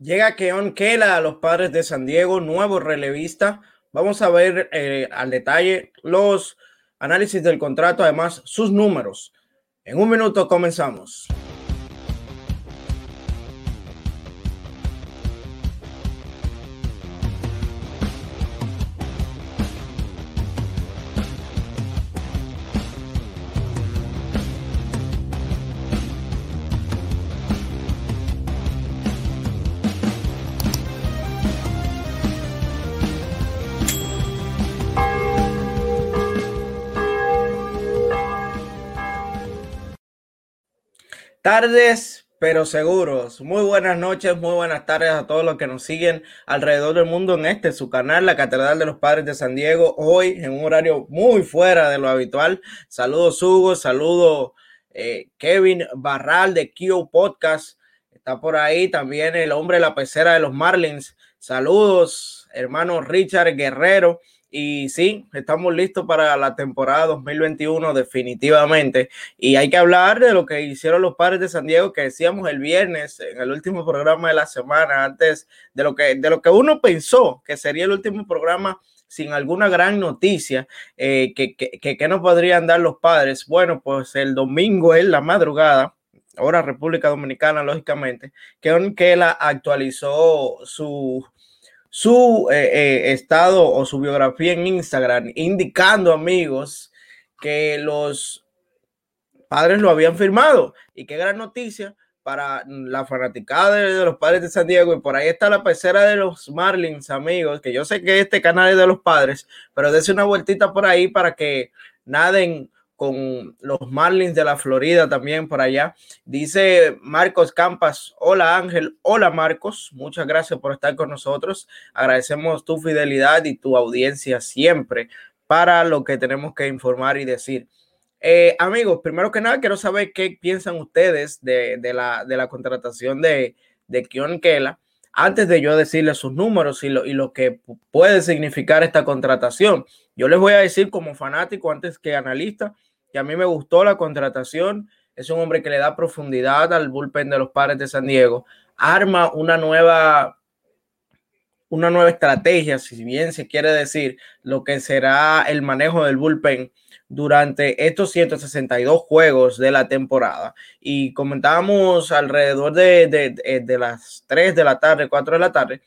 Llega Keon Kela a los padres de San Diego, nuevo relevista. Vamos a ver eh, al detalle los análisis del contrato, además sus números. En un minuto comenzamos. Tardes, pero seguros. Muy buenas noches, muy buenas tardes a todos los que nos siguen alrededor del mundo en este, su canal, la Catedral de los Padres de San Diego. Hoy en un horario muy fuera de lo habitual. Saludos Hugo, saludo eh, Kevin Barral de Kio Podcast. Está por ahí también el hombre de la pecera de los Marlins. Saludos, hermano Richard Guerrero. Y sí, estamos listos para la temporada 2021 definitivamente. Y hay que hablar de lo que hicieron los padres de San Diego, que decíamos el viernes en el último programa de la semana, antes de lo que, de lo que uno pensó que sería el último programa sin alguna gran noticia eh, que, que, que, nos podrían dar los padres. Bueno, pues el domingo es la madrugada, ahora República Dominicana, lógicamente, que, que él actualizó su su eh, eh, estado o su biografía en Instagram, indicando, amigos, que los padres lo habían firmado. Y qué gran noticia para la fanaticada de, los padres de San Diego. Y por ahí está la pecera de los Marlins, amigos, que yo sé que este canal es de los padres, pero dése una vueltita por ahí para que naden con los Marlins de la Florida también por allá. Dice Marcos Campas, hola Ángel, hola Marcos, muchas gracias por estar con nosotros. Agradecemos tu fidelidad y tu audiencia siempre para lo que tenemos que informar y decir. Eh, amigos, primero que nada, quiero saber qué piensan ustedes de, la, de la, contratación de, de Kion Kela antes de yo decirles sus números y lo, y lo que puede significar esta contratación. Yo les voy a decir como fanático antes que analista que a mí me gustó la contratación. Es un hombre que le da profundidad al bullpen de los padres de San Diego. Arma una nueva, una nueva estrategia, si bien se quiere decir, lo que será el manejo del bullpen durante estos 162 juegos de la temporada. Y comentábamos alrededor de, de, las 3 de la tarde, 4 de la tarde,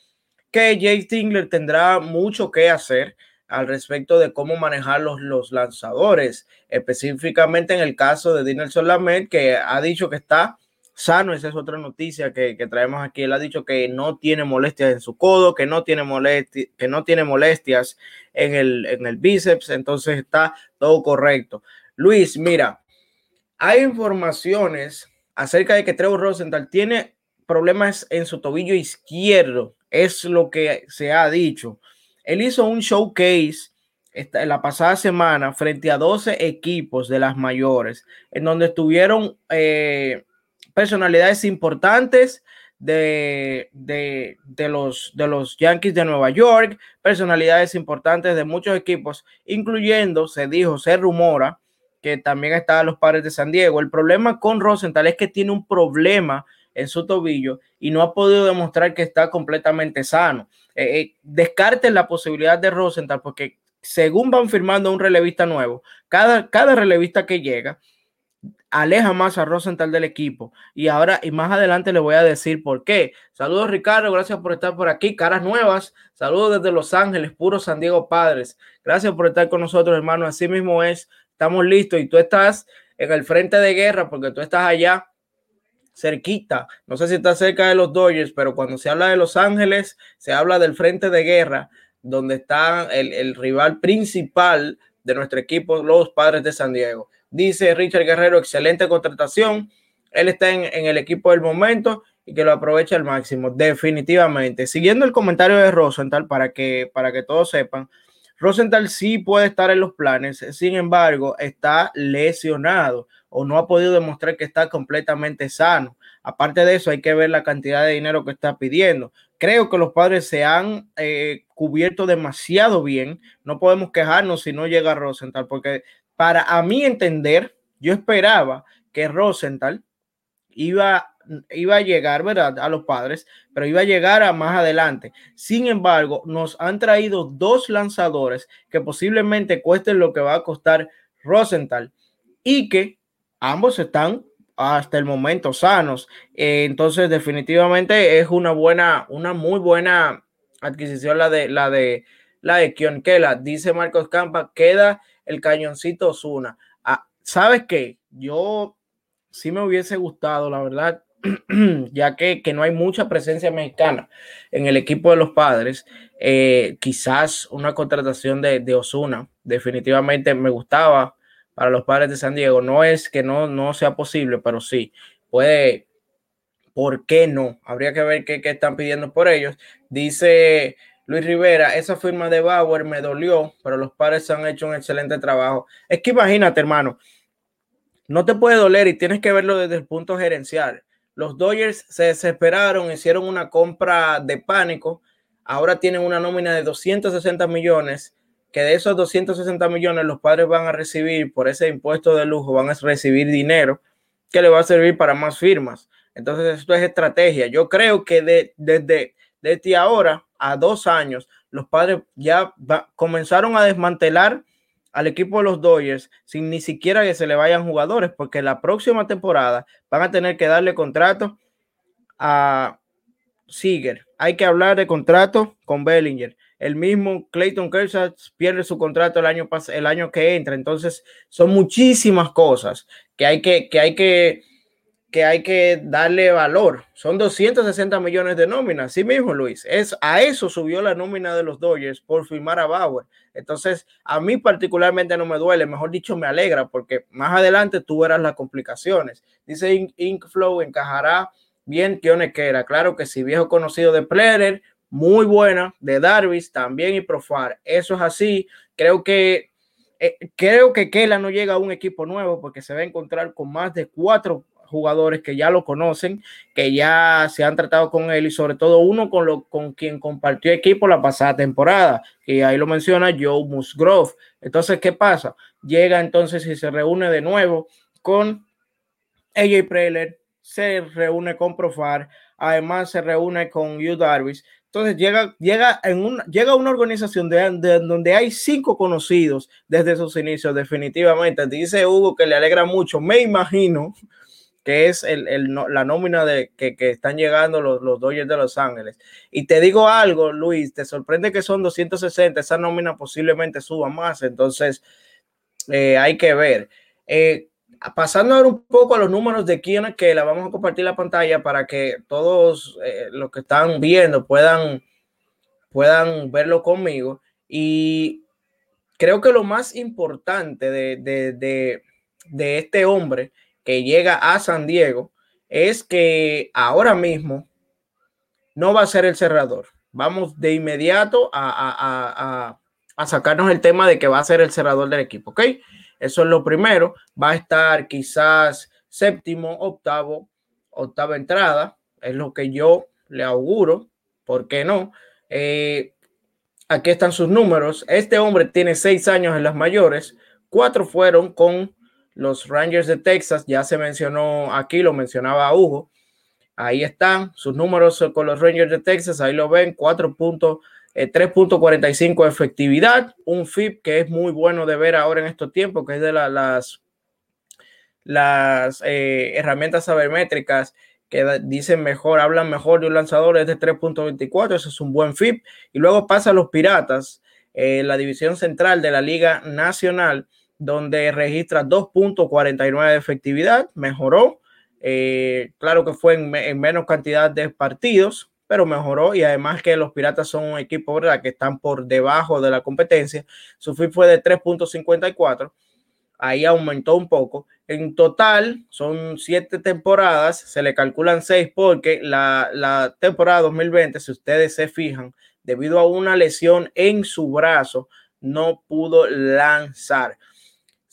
que Jay Stingler tendrá mucho que hacer al respecto de cómo manejar los, los lanzadores, específicamente en el caso de Dinelson Lamet, que ha dicho que está sano, esa es otra noticia que, traemos aquí, él ha dicho que no tiene molestias en su codo, que no tiene, que no tiene molestias en el, en el bíceps, entonces está todo correcto. Luis, mira, hay informaciones acerca de que Trevor Rosenthal tiene problemas en su tobillo izquierdo, es lo que se ha dicho. Él hizo un showcase la pasada semana frente a 12 equipos de las mayores, en donde estuvieron eh, personalidades importantes de, de, los, de los Yankees de Nueva York, personalidades importantes de muchos equipos, incluyendo, se dijo, se rumora que también estaban los padres de San Diego. El problema con Rosenthal es que tiene un problema en su tobillo y no ha podido demostrar que está completamente sano. Eh, eh, descarten la posibilidad de Rosenthal porque según van firmando un relevista nuevo, cada, cada relevista que llega aleja más a Rosenthal del equipo. Y ahora y más adelante le voy a decir por qué. Saludos Ricardo, gracias por estar por aquí. Caras nuevas, saludos desde Los Ángeles, puro San Diego Padres. Gracias por estar con nosotros, hermano. Así mismo es, estamos listos y tú estás en el frente de guerra porque tú estás allá cerquita. No sé si está cerca de los Dodgers, pero cuando se habla de Los Ángeles, se habla del frente de guerra, donde está el, rival principal de nuestro equipo, los Padres de San Diego. Dice Richard Guerrero, excelente contratación. Él está en, el equipo del momento y que lo aprovecha al máximo, definitivamente. Siguiendo el comentario de Rosenthal, para que, para que todos sepan, Rosenthal sí puede estar en los planes, sin embargo, está lesionado o no ha podido demostrar que está completamente sano. Aparte de eso, hay que ver la cantidad de dinero que está pidiendo. Creo que los padres se han eh, cubierto demasiado bien. No podemos quejarnos si no llega Rosenthal, porque para a mí entender, yo esperaba que Rosenthal iba iba a llegar, ¿verdad? A los padres, pero iba a llegar a más adelante. Sin embargo, nos han traído dos lanzadores que posiblemente cuesten lo que va a costar Rosenthal y que ambos están hasta el momento sanos. Eh, entonces, definitivamente es una buena, una muy buena adquisición la de la de la de Kela. Dice Marcos Campa, queda el cañoncito Osuna. Ah, ¿Sabes qué? Yo sí me hubiese gustado, la verdad, ya que, no hay mucha presencia mexicana en el equipo de los padres. Eh, quizás una contratación de, de Osuna, definitivamente me gustaba para los padres de San Diego. No es que no, no sea posible, pero sí, puede, ¿por qué no? Habría que ver qué, qué están pidiendo por ellos. Dice Luis Rivera, esa firma de Bauer me dolió, pero los padres han hecho un excelente trabajo. Es que imagínate, hermano, no te puede doler y tienes que verlo desde el punto gerencial. Los Dodgers se desesperaron, hicieron una compra de pánico, ahora tienen una nómina de 260 millones que de esos 260 millones los padres van a recibir por ese impuesto de lujo, van a recibir dinero que le va a servir para más firmas. Entonces, esto es estrategia. Yo creo que de, desde, desde ahora a dos años, los padres ya comenzaron a desmantelar al equipo de los Dodgers sin ni siquiera que se le vayan jugadores, porque la próxima temporada van a tener que darle contrato a Seager. Hay que hablar de contrato con Bellinger el mismo Clayton Kershaw pierde su contrato el año, el año que entra. Entonces, son muchísimas cosas que hay que, que hay que, que hay que darle valor. Son 260 millones de nóminas. Sí mismo, Luis. Es, a eso subió la nómina de los Dodgers por firmar a Bauer. Entonces, a mí particularmente no me duele, mejor dicho, me alegra, porque más adelante tú verás las complicaciones. Dice Inkflow, encajará bien era Claro que sí, viejo conocido de Plerer, muy buena de Darvis también y Profar. Eso es así. Creo que eh, creo que Kela no llega a un equipo nuevo porque se va a encontrar con más de cuatro jugadores que ya lo conocen, que ya se han tratado con él y sobre todo uno con, lo, con quien compartió equipo la pasada temporada, y ahí lo menciona Joe Musgrove. Entonces, ¿qué pasa? Llega entonces y se reúne de nuevo con AJ Preller, se reúne con Profar, además se reúne con Hugh Darvis, entonces llega, llega, en un, llega una organización de, donde hay cinco conocidos desde sus inicios, definitivamente. Dice Hugo que le alegra mucho. Me imagino que es el, la nómina de que, están llegando los, los Dodgers de Los Ángeles. Y te digo algo, Luis, te sorprende que son 260, esa nómina posiblemente suba más, entonces eh, hay que ver. Eh, pasando ahora un poco a los números de quién que la vamos a compartir la pantalla para que todos eh, los que están viendo puedan, puedan verlo conmigo. Y creo que lo más importante de, este hombre que llega a San Diego es que ahora mismo no va a ser el cerrador. Vamos de inmediato a, a sacarnos el tema de que va a ser el cerrador del equipo, ¿ok? Eso es lo primero. Va a estar quizás séptimo, octavo, octava entrada. Es lo que yo le auguro. ¿Por qué no? Eh, aquí están sus números. Este hombre tiene seis años en las mayores. Cuatro fueron con los Rangers de Texas. Ya se mencionó aquí, lo mencionaba Hugo. Ahí están sus números con los Rangers de Texas. Ahí lo ven, puntos. 3.45 eh, efectividad, un FIP que es muy bueno de ver ahora en estos tiempos, que es de las, las eh, herramientas sabermétricas que dicen mejor, hablan mejor de un lanzador, es de 3.24, eso es un buen FIP. Y luego pasa a los Piratas, eh, la división central de la Liga Nacional, donde registra 2.49 de efectividad, mejoró. claro que fue en menos cantidad de partidos, pero mejoró y además que los Piratas son un equipo ¿verdad? que están por debajo de la competencia. Su FIP fue de 3.54, ahí aumentó un poco. En total son siete temporadas, se le calculan seis porque la, la temporada 2020, si ustedes se fijan, debido a una lesión en su brazo, no pudo lanzar.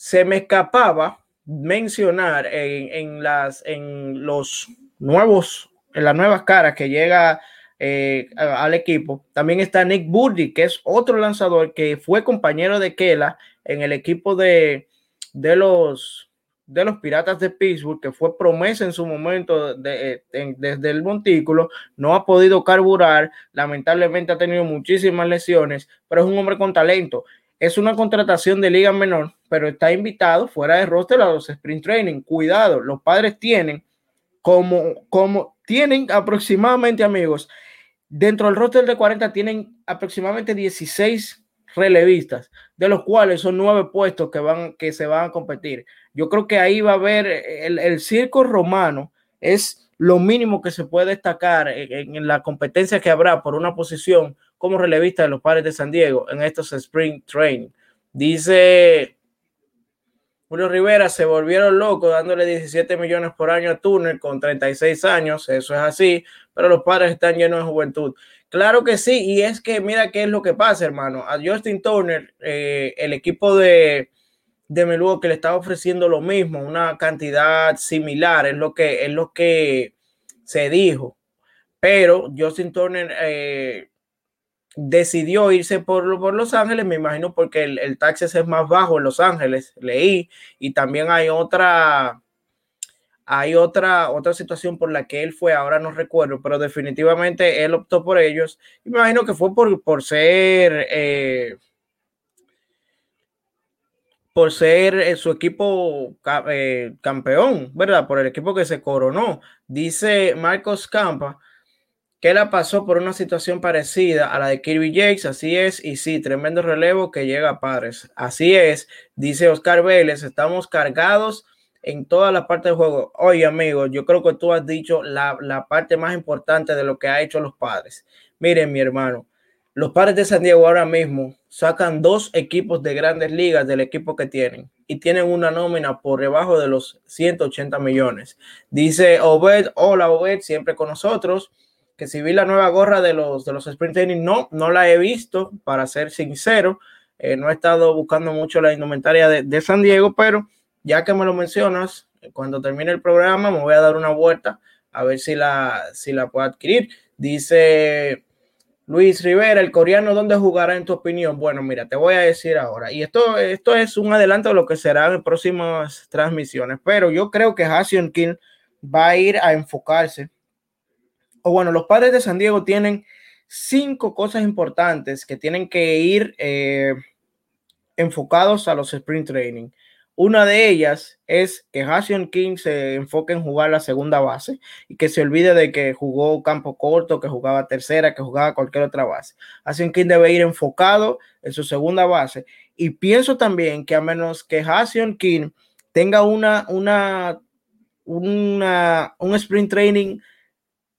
Se me escapaba mencionar en, en las en los nuevos en las nuevas caras que llega eh, al equipo. También está Nick Burdi, que es otro lanzador que fue compañero de Kela en el equipo de, de los de los Piratas de Pittsburgh, que fue promesa en su momento de, desde el montículo, no ha podido carburar, lamentablemente ha tenido muchísimas lesiones, pero es un hombre con talento. Es una contratación de liga menor, pero está invitado fuera de roster a los sprint training. Cuidado, los padres tienen como, como tienen aproximadamente, amigos, dentro del roster de 40 tienen aproximadamente 16 relevistas, de los cuales son nueve puestos que, van, que se van a competir. Yo creo que ahí va a haber el, el circo romano, es lo mínimo que se puede destacar en, en, la competencia que habrá por una posición como relevista de los padres de San Diego en estos Spring Training. Dice Julio Rivera, se volvieron locos dándole 17 millones por año a Turner con 36 años, eso es así, pero los padres están llenos de juventud. Claro que sí, y es que mira qué es lo que pasa, hermano. A Justin Turner, eh, el equipo de, de que le estaba ofreciendo lo mismo, una cantidad similar, es lo que, es lo que se dijo. Pero Justin Turner eh, decidió irse por, por, Los Ángeles, me imagino porque el, el taxi es más bajo en Los Ángeles, leí, y también hay otra hay otra, otra situación por la que él fue, ahora no recuerdo, pero definitivamente él optó por ellos. Me imagino que fue por, por ser, eh, por ser eh, su equipo eh, campeón, ¿verdad? Por el equipo que se coronó. Dice Marcos Campa que la pasó por una situación parecida a la de Kirby Jakes, así es, y sí, tremendo relevo que llega a pares. Así es, dice Oscar Vélez, estamos cargados en toda la parte del juego. Oye, amigo, yo creo que tú has dicho la, la, parte más importante de lo que ha hecho los padres. Miren, mi hermano, los padres de San Diego ahora mismo sacan dos equipos de grandes ligas del equipo que tienen y tienen una nómina por debajo de los 180 millones. Dice Obed, hola Obed, siempre con nosotros. Que si vi la nueva gorra de los, de los sprint training, no, no la he visto, para ser sincero. Eh, no he estado buscando mucho la indumentaria de, San Diego, pero ya que me lo mencionas, cuando termine el programa me voy a dar una vuelta a ver si la, si la puedo adquirir. Dice Luis Rivera, el coreano, ¿dónde jugará en tu opinión? Bueno, mira, te voy a decir ahora. Y esto, esto es un adelanto de lo que será en próximas transmisiones. Pero yo creo que Hassion King va a ir a enfocarse. O bueno, los padres de San Diego tienen cinco cosas importantes que tienen que ir eh, enfocados a los sprint training. Una de ellas es que Hassion King se enfoque en jugar la segunda base y que se olvide de que jugó campo corto, que jugaba tercera, que jugaba cualquier otra base. Hassion King debe ir enfocado en su segunda base. Y pienso también que a menos que Hassion King tenga una, una, una, un sprint training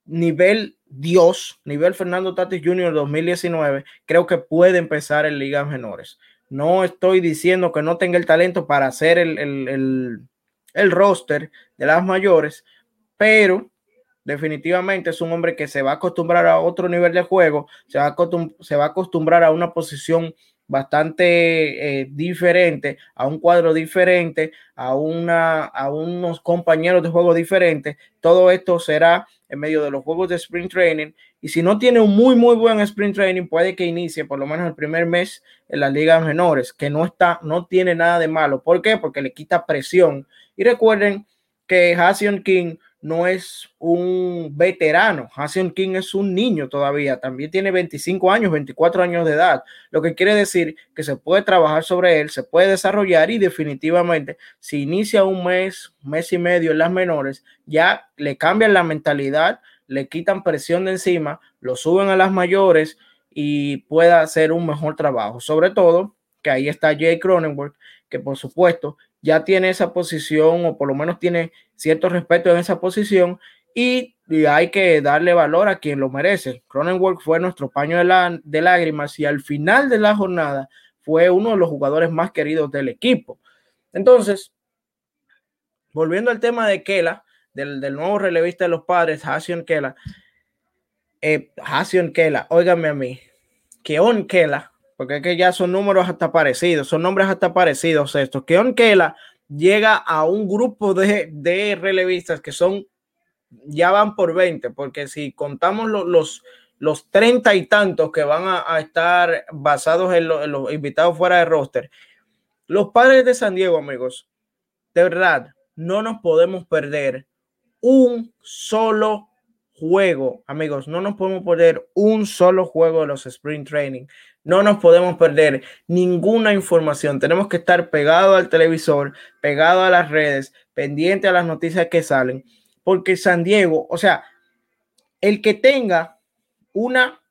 nivel Dios, nivel Fernando Tatis Jr. 2019, creo que puede empezar en ligas menores. No estoy diciendo que no tenga el talento para hacer el, el, el, roster de las mayores, pero definitivamente es un hombre que se va a acostumbrar a otro nivel de juego, se va a, se va a acostumbrar a una posición bastante eh, diferente, a un cuadro diferente, a, una, a unos compañeros de juego diferentes. Todo esto será en medio de los juegos de sprint training. Y si no tiene un muy, muy buen sprint training, puede que inicie por lo menos el primer mes en las ligas menores, que no está, no tiene nada de malo. ¿Por qué? Porque le quita presión. Y recuerden que Hassion King no es un veterano. Hassan King es un niño todavía. También tiene 25 años, 24 años de edad. Lo que quiere decir que se puede trabajar sobre él, se puede desarrollar y definitivamente si inicia un mes, mes y medio en las menores, ya le cambian la mentalidad, le quitan presión de encima, lo suben a las mayores y pueda hacer un mejor trabajo. Sobre todo que ahí está Jay Cronenworth, que por supuesto ya tiene esa posición o por lo menos tiene cierto respeto en esa posición y, hay que darle valor a quien lo merece. Cronenworth fue nuestro paño de, lágrimas y al final de la jornada fue uno de los jugadores más queridos del equipo. Entonces, volviendo al tema de Kela, del, nuevo relevista de los padres, Hassion Kela, eh, Hassion Kela, óigame a mí, que On Kela porque es que ya son números hasta parecidos, son nombres hasta parecidos estos. Que Onkela llega a un grupo de, de, relevistas que son, ya van por 20, porque si contamos los, los, los 30 y tantos que van a, a estar basados en, en los invitados fuera de roster, los padres de San Diego, amigos, de verdad, no nos podemos perder un solo juego, amigos. No nos podemos perder un solo juego de los Sprint Training. No nos podemos perder ninguna información. Tenemos que estar pegado al televisor, pegado a las redes, pendiente a las noticias que salen, porque San Diego, o sea, el que tenga una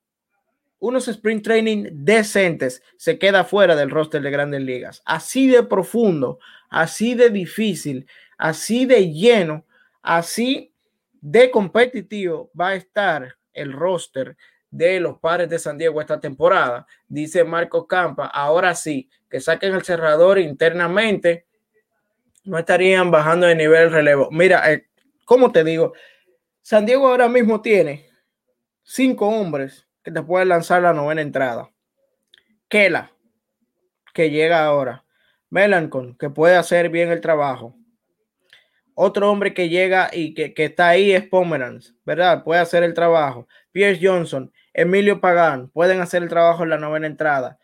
unos sprint training decentes se queda fuera del roster de grandes ligas. Así de profundo, así de difícil, así de lleno, así de competitivo va a estar el roster de los padres de San Diego esta temporada. Dice Marco Campa, ahora sí, que saquen el cerrador internamente, no estarían bajando de nivel relevo. Mira, eh, como te digo, San Diego ahora mismo tiene cinco hombres que te pueden lanzar la novena entrada. Kela, que llega ahora. Melancon, que puede hacer bien el trabajo. Otro hombre que llega y que, está ahí es Pomeranz, ¿verdad? Puede hacer el trabajo. Pierce Johnson, Emilio Pagán, pueden hacer el trabajo en la novena entrada.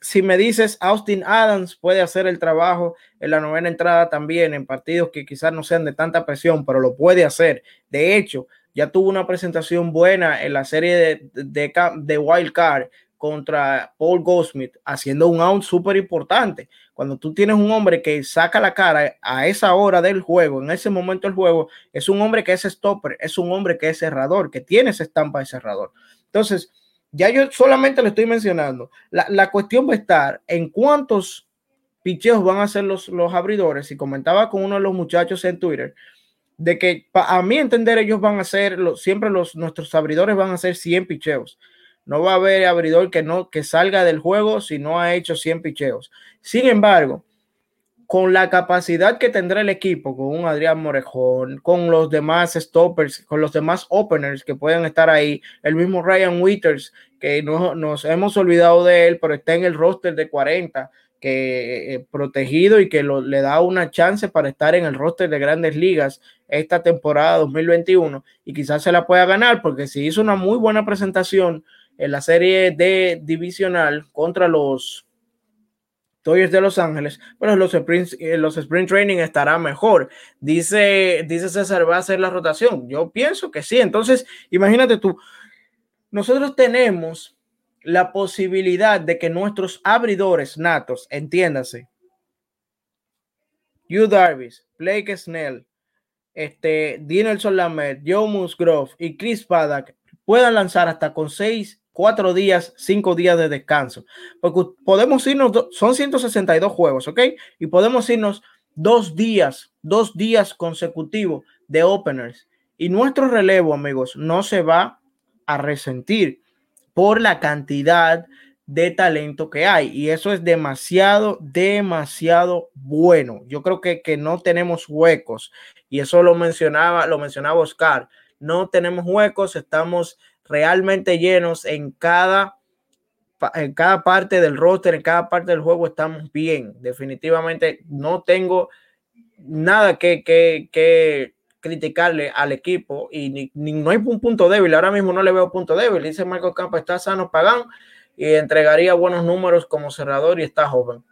Si me dices Austin Adams puede hacer el trabajo en la novena entrada también en partidos que quizás no sean de tanta presión, pero lo puede hacer. De hecho, ya tuvo una presentación buena en la serie de, de, Wild Card contra Paul Goldsmith, haciendo un out súper importante. Cuando tú tienes un hombre que saca la cara a esa hora del juego, en ese momento del juego, es un hombre que es stopper, es un hombre que es cerrador, que tiene esa estampa de cerrador. Entonces, ya yo solamente le estoy mencionando. La, la cuestión va a estar en cuántos picheos van a ser los, los abridores. Y comentaba con uno de los muchachos en Twitter de que a mi entender ellos van a ser, siempre los, nuestros abridores van a ser 100 picheos. No va a haber abridor que no que salga del juego si no ha hecho 100 picheos. Sin embargo, con la capacidad que tendrá el equipo, con un Adrián Morejón, con los demás stoppers, con los demás openers que pueden estar ahí, el mismo Ryan Withers, que no, nos hemos olvidado de él, pero está en el roster de 40, que eh, protegido y que le da una chance para estar en el roster de grandes ligas esta temporada 2021 y quizás se la pueda ganar porque si hizo una muy buena presentación en la serie de divisional contra los Toyers de Los Ángeles, pero los sprint, eh, los sprint training estará mejor. Dice, dice César, va a hacer la rotación. Yo pienso que sí. Entonces, imagínate tú, nosotros tenemos la posibilidad de que nuestros abridores natos, entiéndase, Hugh Darvis, Blake Snell, este, Dinelson Lamet, Joe Musgrove y Chris Paddock puedan lanzar hasta con seis cuatro días, cinco días de descanso. Porque podemos irnos, son 162 juegos, ¿ok? Y podemos irnos dos días, dos días consecutivos de openers. Y nuestro relevo, amigos, no se va a resentir por la cantidad de talento que hay. Y eso es demasiado, demasiado bueno. Yo creo que, que no tenemos huecos. Y eso lo mencionaba, lo mencionaba Oscar. No tenemos huecos, estamos realmente llenos en cada, en cada parte del roster, en cada parte del juego estamos bien. Definitivamente no tengo nada que, que, criticarle al equipo y ni, no hay un punto débil. Ahora mismo no le veo punto débil. Dice Marco Campo, está sano, Pagán y entregaría buenos números como cerrador y está joven.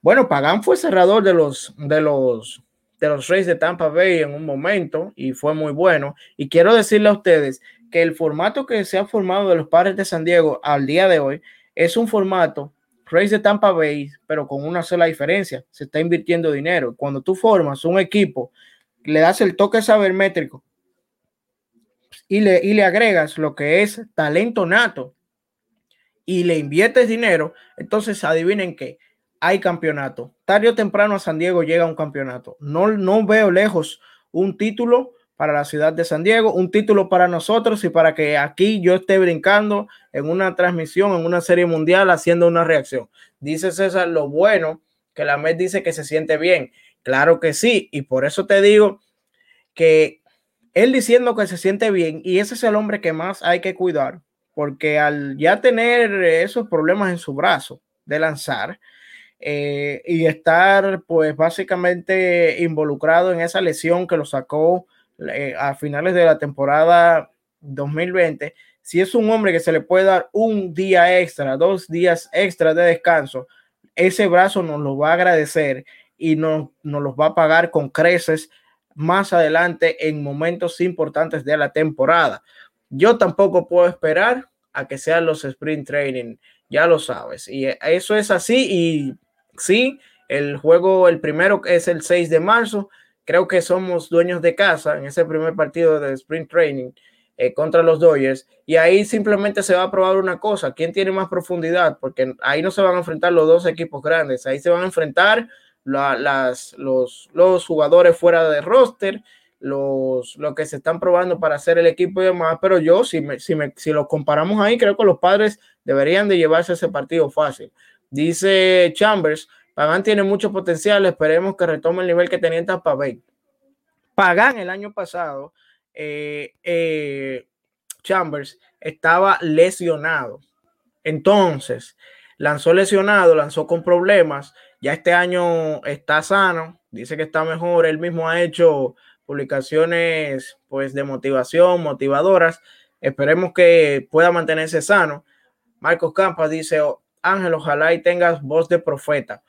Bueno, Pagán fue cerrador de los, de los, de los Reyes de Tampa Bay en un momento y fue muy bueno. Y quiero decirle a ustedes que el formato que se ha formado de los padres de San Diego al día de hoy es un formato Race de Tampa Bay, pero con una sola diferencia, se está invirtiendo dinero. Cuando tú formas un equipo, le das el toque sabermétrico y le, y le agregas lo que es talento nato y le inviertes dinero, entonces adivinen qué, hay campeonato. Tarde o temprano a San Diego llega un campeonato. No, no veo lejos un título para la ciudad de San Diego, un título para nosotros y para que aquí yo esté brincando en una transmisión, en una serie mundial, haciendo una reacción. Dice César, lo bueno que la MED dice que se siente bien. Claro que sí, y por eso te digo que él diciendo que se siente bien, y ese es el hombre que más hay que cuidar, porque al ya tener esos problemas en su brazo de lanzar, eh, y estar pues básicamente involucrado en esa lesión que lo sacó eh, a finales de la temporada 2020, si es un hombre que se le puede dar un día extra, dos días extra de descanso, ese brazo nos lo va a agradecer y nos no los va a pagar con creces más adelante en momentos importantes de la temporada. Yo tampoco puedo esperar a que sean los sprint training, ya lo sabes. Y eso es así. Y sí, el juego, el primero es el 6 de marzo. Creo que somos dueños de casa en ese primer partido de sprint training eh, contra los Dodgers. Y ahí simplemente se va a probar una cosa: quién tiene más profundidad, porque ahí no se van a enfrentar los dos equipos grandes, ahí se van a enfrentar las, los, los jugadores fuera de roster, los, lo que se están probando para hacer el equipo y demás, pero yo, si, me, si, me, si lo comparamos ahí, creo que los padres deberían de llevarse ese partido fácil. Dice Chambers, Pagan tiene mucho potencial, esperemos que retome el nivel que tenía en Tampa Bay. Pagan el año pasado, eh, eh, Chambers estaba lesionado. Entonces, lanzó lesionado, lanzó con problemas, ya este año está sano, dice que está mejor, él mismo ha hecho publicaciones pues de motivación, motivadoras, esperemos que pueda mantenerse sano. Marcos Campas dice, oh, Ángel, ojalá y tengas voz de profeta.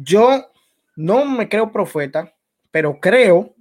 Yo no me creo profeta, pero creo,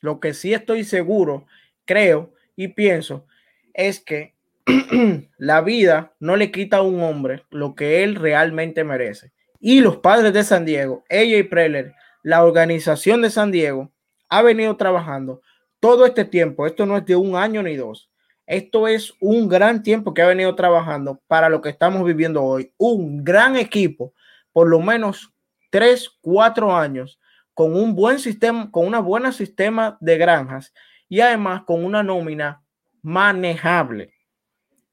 lo que sí estoy seguro, creo y pienso, es que la vida no le quita a un hombre lo que él realmente merece. Y los padres de San Diego, ella y Preller, la organización de San Diego, ha venido trabajando todo este tiempo. Esto no es de un año ni dos. Esto es un gran tiempo que ha venido trabajando para lo que estamos viviendo hoy. Un gran equipo, por lo menos tres, cuatro años, con un buen sistema, con una buena sistema de granjas y además con una nómina manejable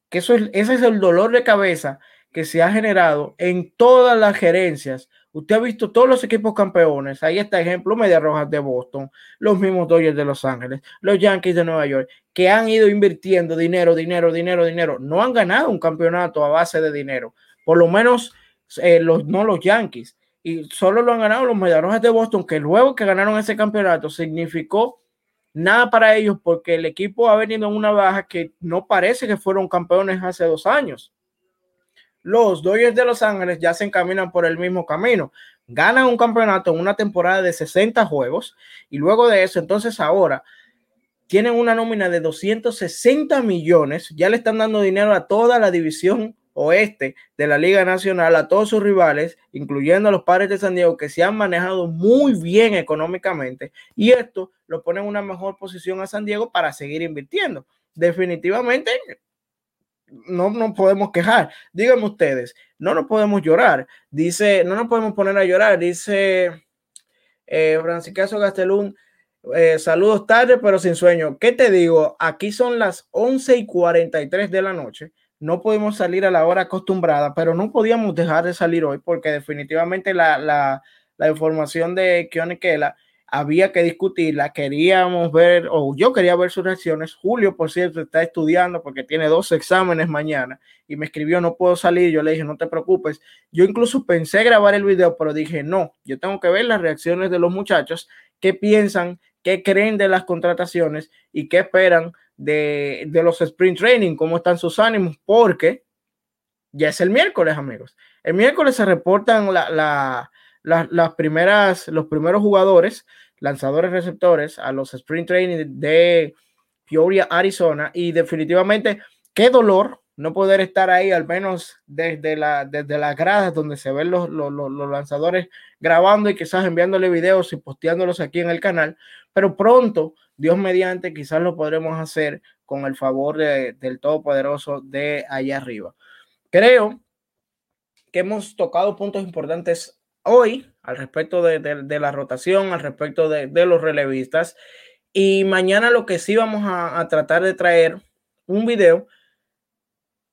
que eso es, ese es el dolor de cabeza que se ha generado en todas las gerencias. Usted ha visto todos los equipos campeones. Ahí está ejemplo, Media Rojas de Boston, los mismos Dodgers de Los Ángeles, los Yankees de Nueva York, que han ido invirtiendo dinero, dinero, dinero, dinero. No han ganado un campeonato a base de dinero. Por lo menos eh, los, no los Yankees. Y solo lo han ganado los Media Rojas de Boston, que luego que ganaron ese campeonato significó nada para ellos porque el equipo ha venido en una baja que no parece que fueron campeones hace dos años. Los Dodgers de Los Ángeles ya se encaminan por el mismo camino. Ganan un campeonato en una temporada de 60 juegos y luego de eso, entonces ahora tienen una nómina de 260 millones. Ya le están dando dinero a toda la división oeste de la Liga Nacional a todos sus rivales, incluyendo a los padres de San Diego, que se han manejado muy bien económicamente. Y esto lo pone en una mejor posición a San Diego para seguir invirtiendo. Definitivamente no nos podemos quejar. Díganme ustedes, no nos podemos llorar. Dice, no nos podemos poner a llorar. Dice eh, Francisco Gastelún. Eh, saludos tarde, pero sin sueño. ¿Qué te digo? Aquí son las 11 y 43 de la noche no pudimos salir a la hora acostumbrada, pero no podíamos dejar de salir hoy porque definitivamente la, la, la información de Keone Kela había que discutirla, queríamos ver, o yo quería ver sus reacciones. Julio, por cierto, está estudiando porque tiene dos exámenes mañana y me escribió, no puedo salir. Yo le dije, no te preocupes. Yo incluso pensé grabar el video, pero dije, no, yo tengo que ver las reacciones de los muchachos, qué piensan, qué creen de las contrataciones y qué esperan de, los sprint training, cómo están sus ánimos, porque ya es el miércoles, amigos. El miércoles se reportan las primeras, los primeros jugadores, lanzadores receptores a los sprint training de Peoria, Arizona, y definitivamente qué dolor no poder estar ahí, al menos desde, la, desde las gradas donde se ven los, los, los, lanzadores grabando y quizás enviándole videos y posteándolos aquí en el canal, pero pronto, Dios mediante, quizás lo podremos hacer con el favor de, del Todopoderoso de allá arriba. Creo que hemos tocado puntos importantes hoy al respecto de, la rotación, al respecto de, los relevistas, y mañana lo que sí vamos a, a tratar de traer un video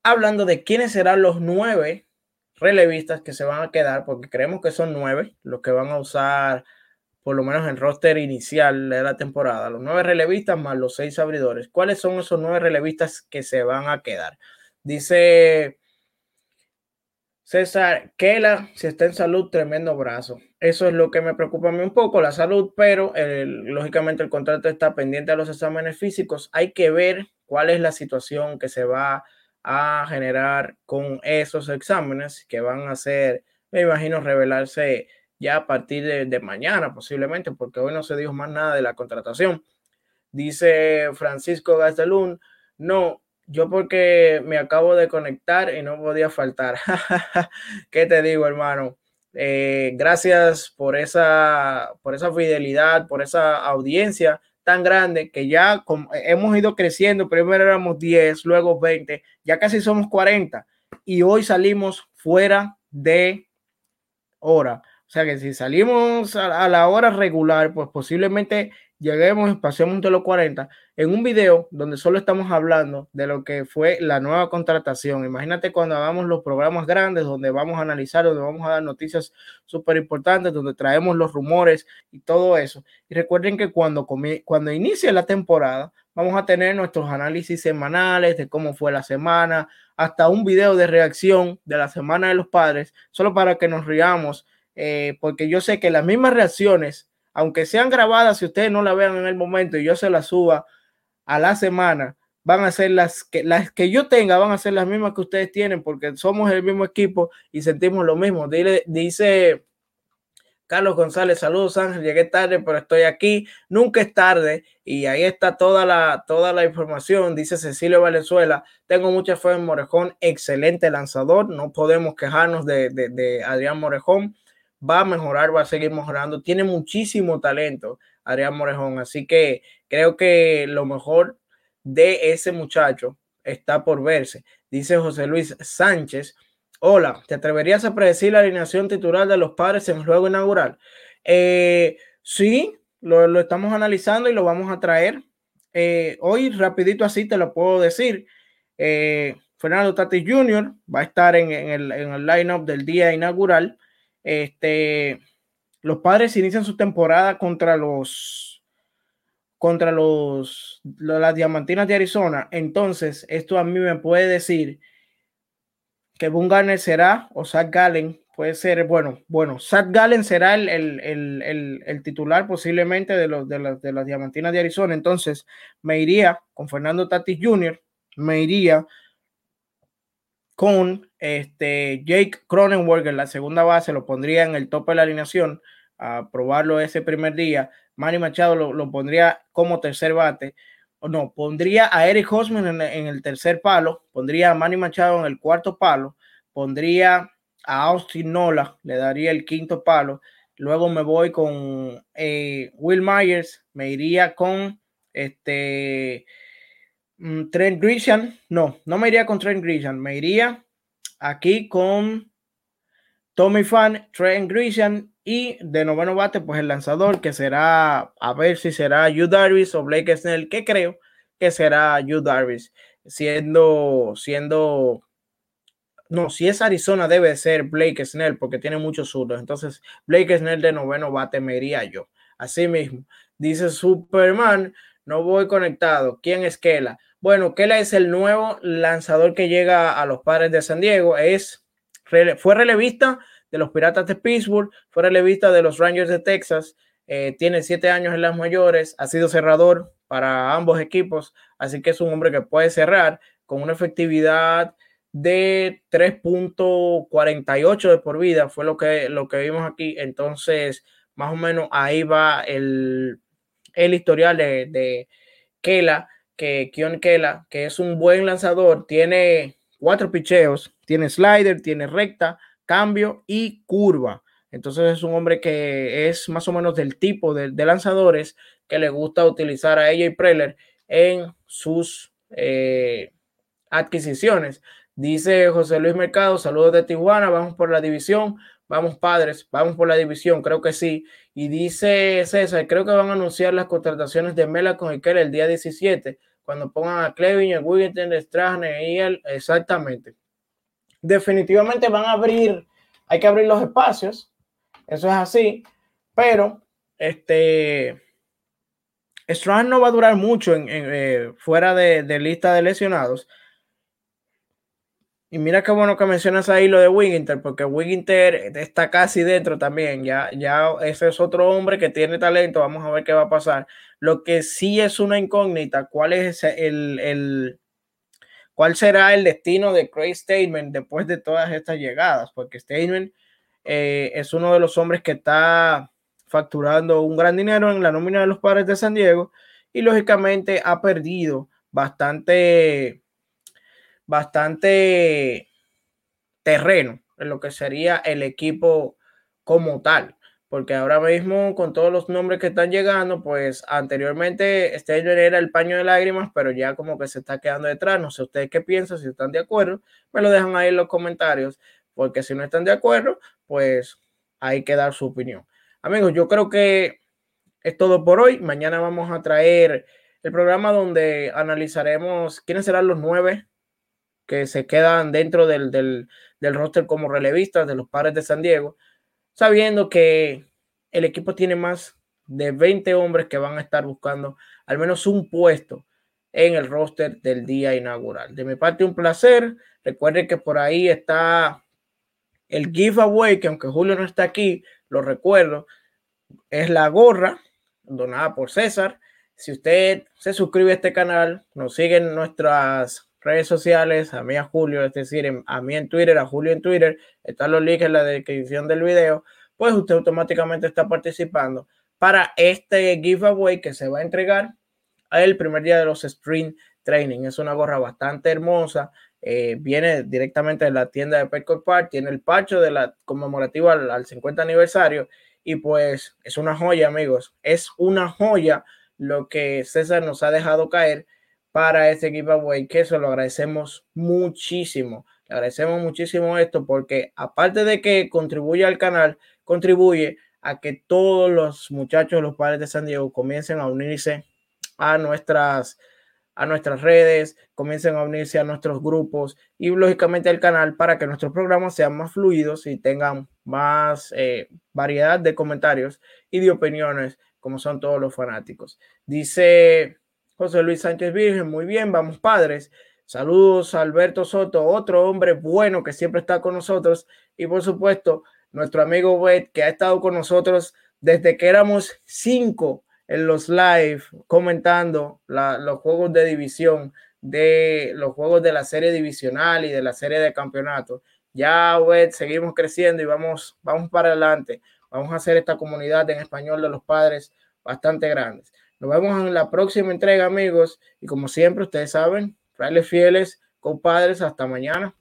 hablando de quiénes serán los nueve relevistas que se van a quedar, porque creemos que son nueve los que van a usar por lo menos el roster inicial de la temporada, los nueve relevistas más los seis abridores. ¿Cuáles son esos nueve relevistas que se van a quedar? Dice César Kela, si está en salud, tremendo brazo. Eso es lo que me preocupa a mí un poco, la salud, pero lógicamente el contrato está pendiente a los exámenes físicos. Hay que ver cuál es la situación que se va a generar con esos exámenes que van a ser, me imagino, revelarse ya a partir de, mañana posiblemente, porque hoy no se dijo más nada de la contratación. Dice Francisco Gastelún, no, yo porque me acabo de conectar y no podía faltar. ¿Qué te digo, hermano? Eh, gracias por esa, por esa fidelidad, por esa audiencia tan grande que ya hemos ido creciendo. Primero éramos 10, luego 20, ya casi somos 40 y hoy salimos fuera de hora. Sea que si salimos a, la hora regular, pues posiblemente lleguemos, pasemos de los 40 en un video donde solo estamos hablando de lo que fue la nueva contratación. Imagínate cuando hagamos los programas grandes donde vamos a analizar, donde vamos a dar noticias súper importantes, donde traemos los rumores y todo eso. Y recuerden que cuando, cuando inicie la temporada, vamos a tener nuestros análisis semanales de cómo fue la semana, hasta un video de reacción de la semana de los padres, solo para que nos riamos, eh, porque yo sé que las mismas reacciones, aunque sean grabadas, si ustedes no la vean en el momento y yo se las suba a la semana, van a ser las que, las que yo tenga, van a ser las mismas que ustedes tienen, porque somos el mismo equipo y sentimos lo mismo. dice Carlos González, saludos Ángel, llegué tarde, pero estoy aquí. Nunca es tarde y ahí está toda la, toda la información. Dice Cecilio Valenzuela, tengo mucha fe en Morejón, excelente lanzador, no podemos quejarnos de, de Adrián Morejón. Va a mejorar, va a seguir mejorando, tiene muchísimo talento Adrián Morejón, así que creo que lo mejor de ese muchacho está por verse. Dice José Luis Sánchez, Hola, ¿te atreverías a predecir la alineación titular de los padres en el juego inaugural? Eh, sí, lo, estamos analizando y lo vamos a traer. Eh, hoy, rapidito así te lo puedo decir. Eh, Fernando Tatis Jr. va a estar en, el, en el lineup del día inaugural. Este, los padres inician su temporada contra los contra los las diamantinas de Arizona. Entonces, esto a mí me puede decir que Boone Garner será o Zach Gallen puede ser, bueno, bueno, Zach Gallen será el, el, titular posiblemente de, los, de, las, de las Diamantinas de Arizona. Entonces, me iría con Fernando Tatis Jr., me iría con este Jake Cronenberg en la segunda base, lo pondría en el tope de la alineación a probarlo ese primer día. Manny Machado lo, lo pondría como tercer bate no, pondría a Eric Hosman en, el tercer palo, pondría a Manny Machado en el cuarto palo, pondría a Austin Nola, le daría el quinto palo. Luego me voy con eh, Will Myers, me iría con este Trent Grisham. No, no me iría con Trent Grisham, me iría aquí con Tommy Fan, Trent Grisham y de noveno bate, pues el lanzador que será, a ver si será Yu Darvis o Blake Snell, que creo que será Yu Darvis, siendo, siendo, no, si es Arizona debe ser Blake Snell porque tiene muchos zurdos. Entonces, Blake Snell de noveno bate me iría yo. Así mismo, dice Superman, no voy conectado. ¿Quién es Kela? Bueno, Kela es el nuevo lanzador que llega a los padres de San Diego. Es, fue relevista de los Piratas de Pittsburgh, fue relevista de los Rangers de Texas, eh, tiene siete años en las mayores, ha sido cerrador para ambos equipos, así que es un hombre que puede cerrar con una efectividad de 3.48 de por vida, fue lo que, lo que vimos aquí, entonces más o menos ahí va el, el historial de, Kela, que Kion Kela, que es un buen lanzador, tiene cuatro picheos, tiene slider, tiene recta, cambio y curva. Entonces es un hombre que es más o menos del tipo de, lanzadores que le gusta utilizar a ella y Preller en sus eh, adquisiciones. Dice José Luis Mercado, saludos de Tijuana, vamos por la división, vamos padres, vamos por la división, creo que sí. Y dice César, creo que van a anunciar las contrataciones de Mela con Iker el día 17, cuando pongan a Clevin, a Wigginton, Strasner y él, exactamente definitivamente van a abrir, hay que abrir los espacios, eso es así, pero este Strand no va a durar mucho en, eh, fuera de, lista de lesionados. Y mira qué bueno que mencionas ahí lo de Wigginter, porque Wigginter está casi dentro también. Ya, ya ese es otro hombre que tiene talento. Vamos a ver qué va a pasar. Lo que sí es una incógnita, cuál es el, ¿Cuál será el destino de Craig Statement después de todas estas llegadas? Porque Statement eh, es uno de los hombres que está facturando un gran dinero en la nómina de los padres de San Diego y lógicamente ha perdido bastante, bastante terreno en lo que sería el equipo como tal. Porque ahora mismo, con todos los nombres que están llegando, pues anteriormente este era el paño de lágrimas, pero ya como que se está quedando detrás. No sé ustedes qué piensan, si están de acuerdo, me lo dejan ahí en los comentarios, porque si no están de acuerdo, pues hay que dar su opinión. Amigos, yo creo que es todo por hoy. Mañana vamos a traer el programa donde analizaremos quiénes serán los nueve que se quedan dentro del, del, roster como relevistas de los padres de San Diego, sabiendo que el equipo tiene más de 20 hombres que van a estar buscando al menos un puesto en el roster del día inaugural. De mi parte, un placer. Recuerden que por ahí está el giveaway, que aunque Julio no está aquí, lo recuerdo, es la gorra donada por César. Si usted se suscribe a este canal, nos sigue en nuestras redes sociales, a mí a Julio, es decir, a mí en Twitter, a Julio en Twitter, están los links en la descripción del video, pues usted automáticamente está participando para este giveaway que se va a entregar el primer día de los Sprint Training. Es una gorra bastante hermosa, eh, viene directamente de la tienda de Petco Park, tiene el pacho de la conmemorativa al 50 aniversario y pues es una joya, amigos, es una joya lo que César nos ha dejado caer para este giveaway, que eso lo agradecemos muchísimo. Le agradecemos muchísimo esto porque aparte de que contribuye al canal, contribuye a que todos los muchachos, los padres de San Diego comiencen a unirse a nuestras a nuestras redes, comiencen a unirse a nuestros grupos y lógicamente al canal para que nuestros programas sean más fluidos y tengan más eh, variedad de comentarios y de opiniones como son todos los fanáticos. Dice José Luis Sánchez Virgen, muy bien, vamos padres. Saludos a Alberto Soto, otro hombre bueno que siempre está con nosotros. Y por supuesto, nuestro amigo Wet, que ha estado con nosotros desde que éramos cinco en los live, comentando los juegos de división, de los juegos de la serie divisional y de la serie de campeonato. Ya, Wet, seguimos creciendo y vamos, vamos para adelante. Vamos a hacer esta comunidad en español de los padres bastante grandes. Nos vemos en la próxima entrega, amigos. Y como siempre, ustedes saben, frailes fieles, compadres, hasta mañana.